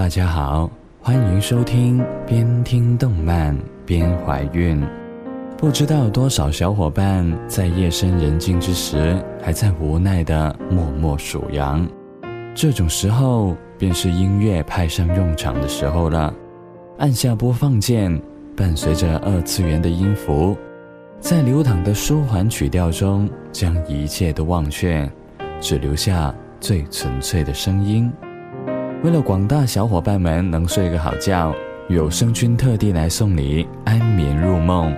大家好，欢迎收听边听动漫边怀孕。不知道多少小伙伴在夜深人静之时，还在无奈的默默数羊。这种时候，便是音乐派上用场的时候了。按下播放键，伴随着二次元的音符，在流淌的舒缓曲调中，将一切都忘却，只留下最纯粹的声音。为了广大小伙伴们能睡个好觉，有声君特地来送你安眠入梦。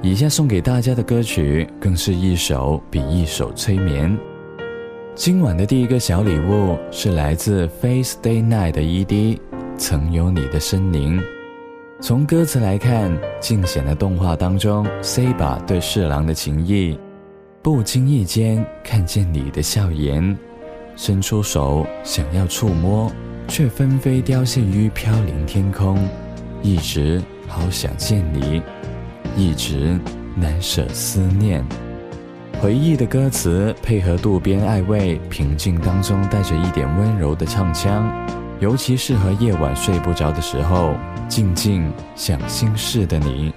以下送给大家的歌曲，更是一首比一首催眠。今晚的第一个小礼物是来自 Face Day Night 的 ED，曾有你的身影。从歌词来看，尽显了动画当中 C 把对侍郎的情谊。不经意间看见你的笑颜，伸出手想要触摸，却纷飞凋谢于飘零天空。一直好想见你。一直难舍思念，回忆的歌词配合渡边爱味平静当中带着一点温柔的唱腔，尤其适合夜晚睡不着的时候，静静想心事的你。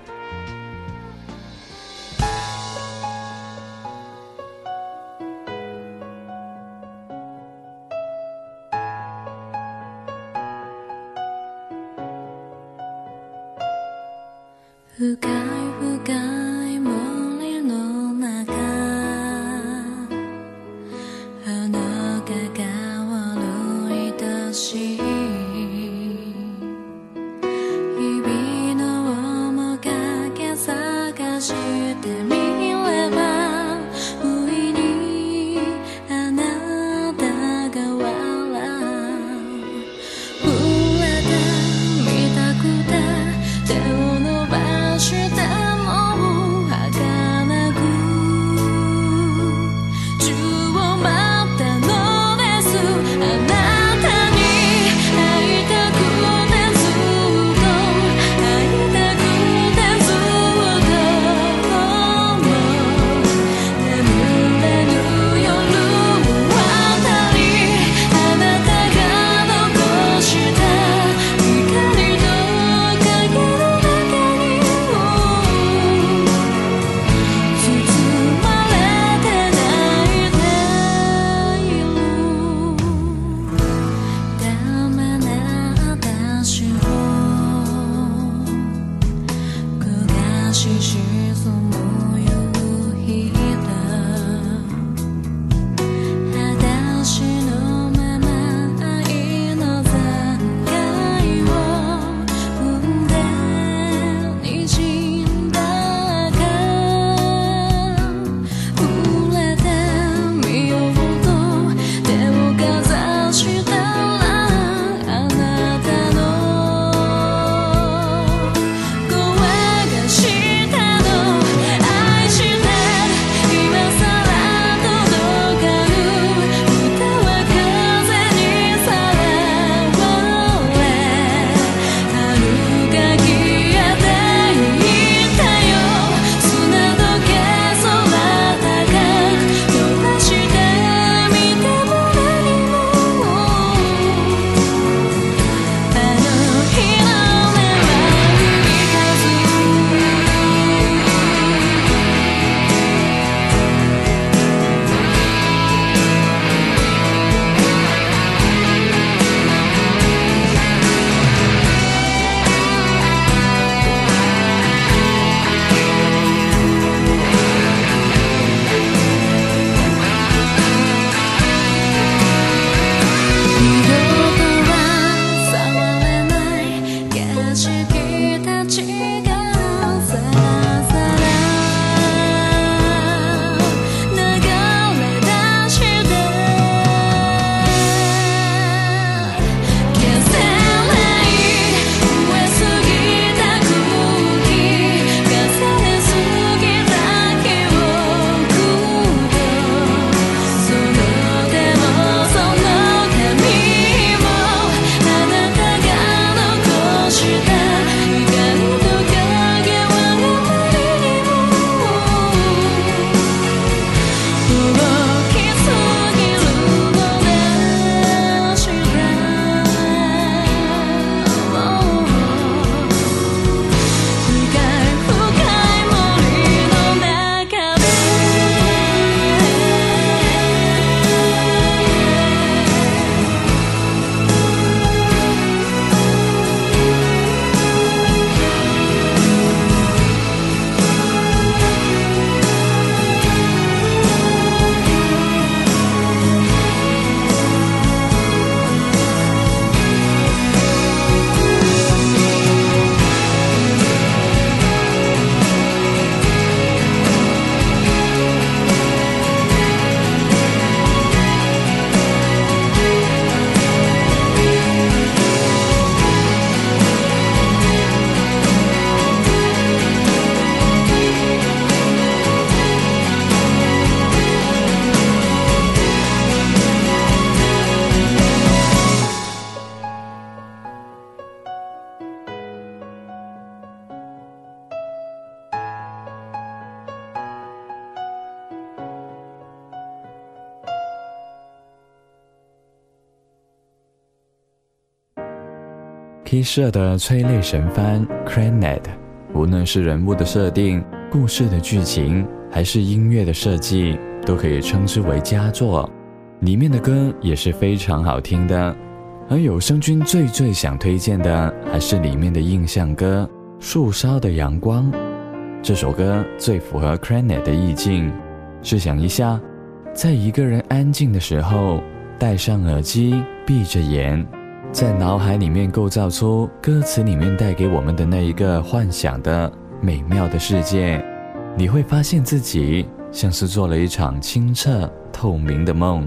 K 社的催泪神番《c r a n e t 无论是人物的设定、故事的剧情，还是音乐的设计，都可以称之为佳作。里面的歌也是非常好听的。而有声君最最想推荐的，还是里面的印象歌《树梢的阳光》。这首歌最符合 c r a n e t 的意境。试想一下，在一个人安静的时候，戴上耳机，闭着眼，在脑海里面构造出歌词里面带给我们的那一个幻想的美妙的世界，你会发现自己像是做了一场清澈透明的梦。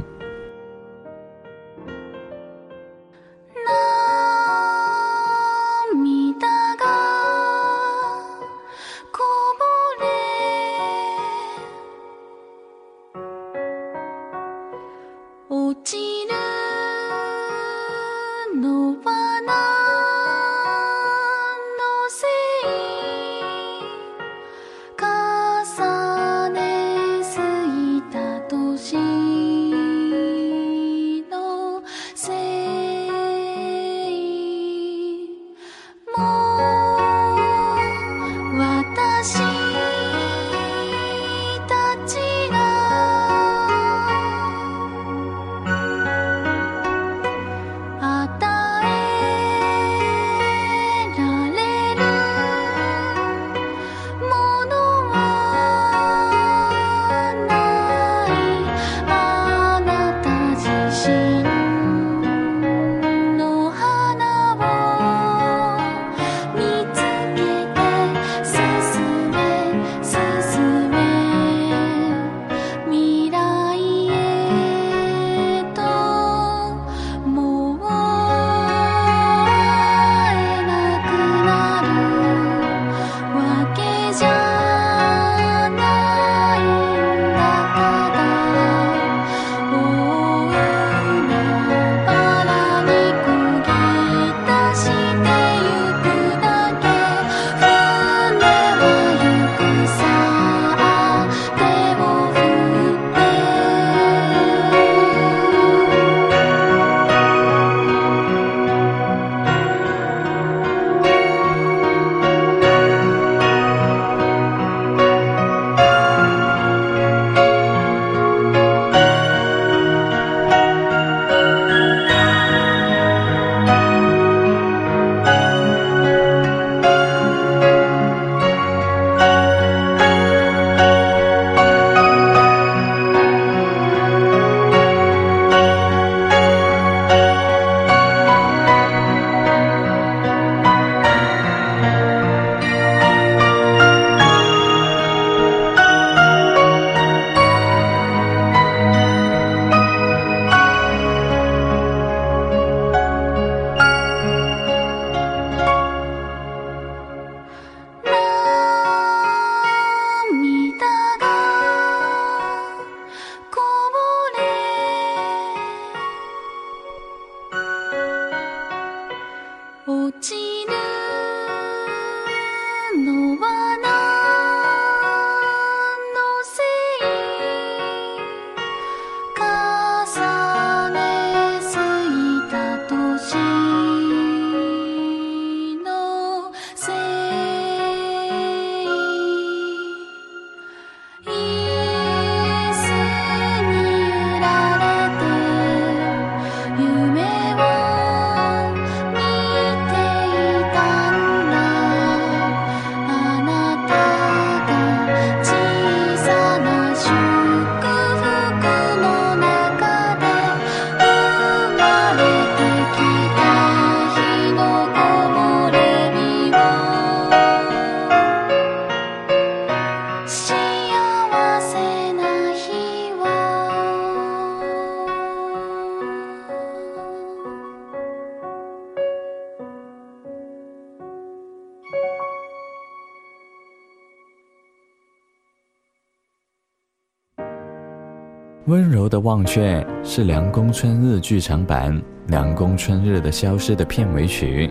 温柔的忘却是《凉宫春日》剧场版《凉宫春日的消失》的片尾曲，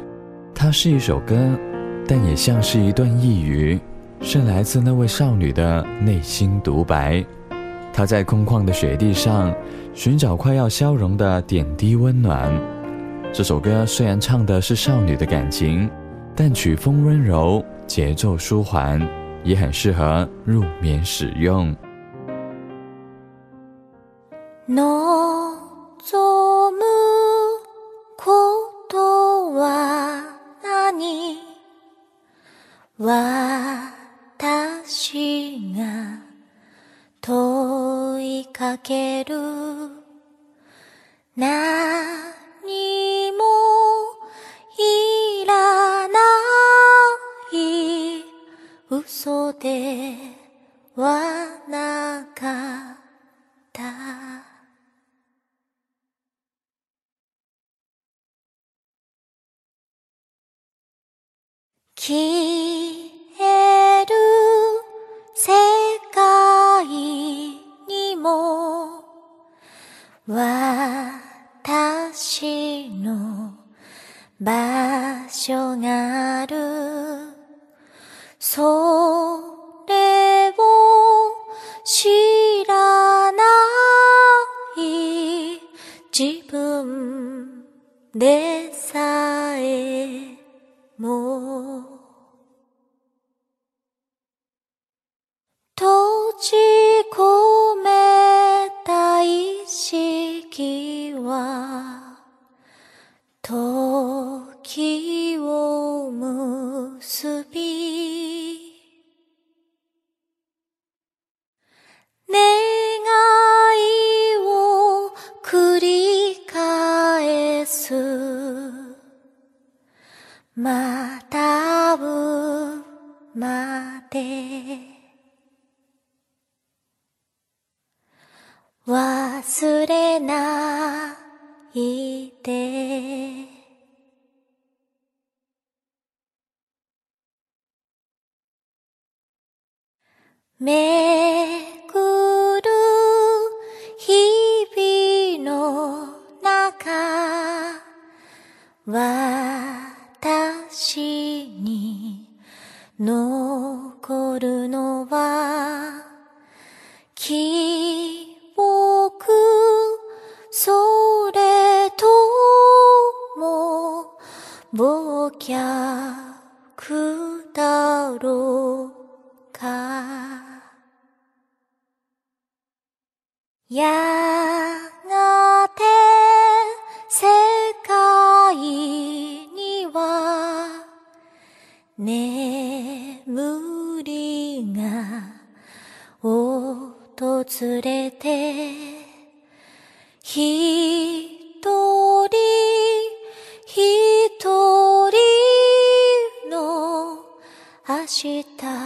它是一首歌，但也像是一段呓语，是来自那位少女的内心独白。她在空旷的雪地上寻找快要消融的点滴温暖，这首歌虽然唱的是少女的感情，但曲风温柔，节奏舒缓，也很适合入眠使用。望むことは何？私が問いかける。何もいらない。嘘で消える世界にも私の場所がある。それを知らない自分で。また会うまで忘れないで。めぐる日々の中は私に残連れて一人一人の明日。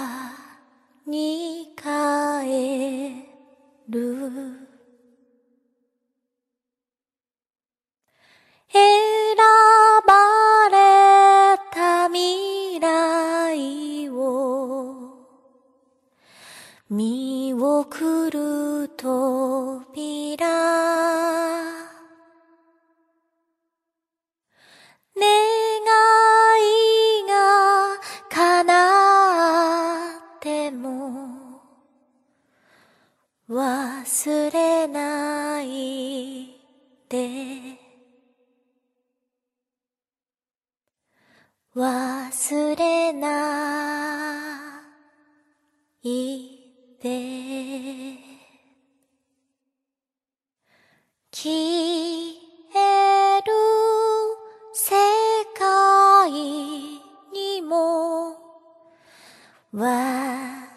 私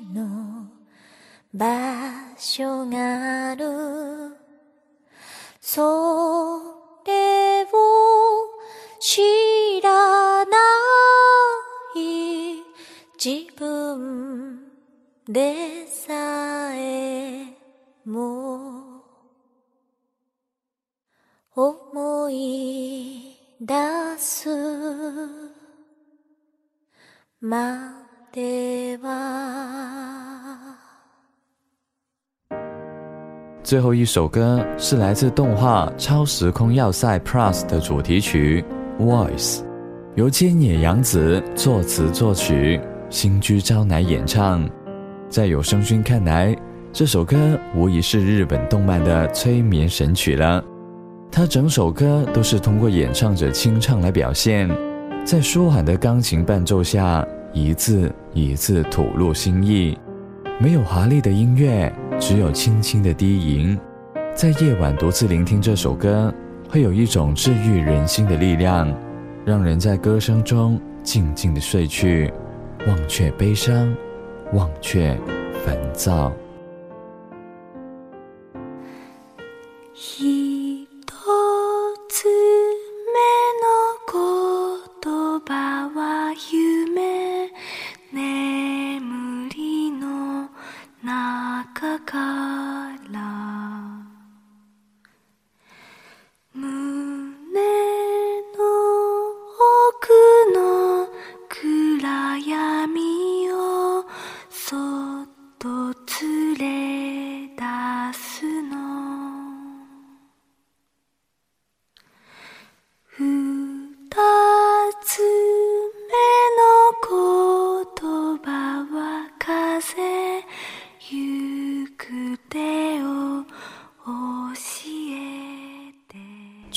の場所がある。最后一首歌是来自动画《超时空要塞 Plus》的主题曲《Voice》，由菅野洋子作词作曲，新居昭乃演唱。在有声君看来，这首歌无疑是日本动漫的催眠神曲了。他整首歌都是通过演唱者清唱来表现，在舒缓的钢琴伴奏下，一字一字吐露心意。没有华丽的音乐，只有轻轻的低吟。在夜晚独自聆听这首歌，会有一种治愈人心的力量，让人在歌声中静静的睡去，忘却悲伤，忘却烦躁。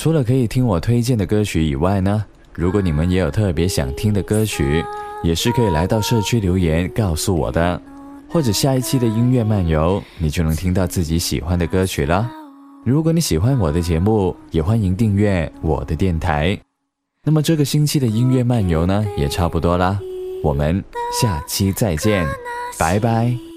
除了可以听我推荐的歌曲以外呢，如果你们也有特别想听的歌曲，也是可以来到社区留言告诉我的，或者下一期的音乐漫游，你就能听到自己喜欢的歌曲了。如果你喜欢我的节目，也欢迎订阅我的电台。那么这个星期的音乐漫游呢，也差不多啦，我们下期再见，拜拜。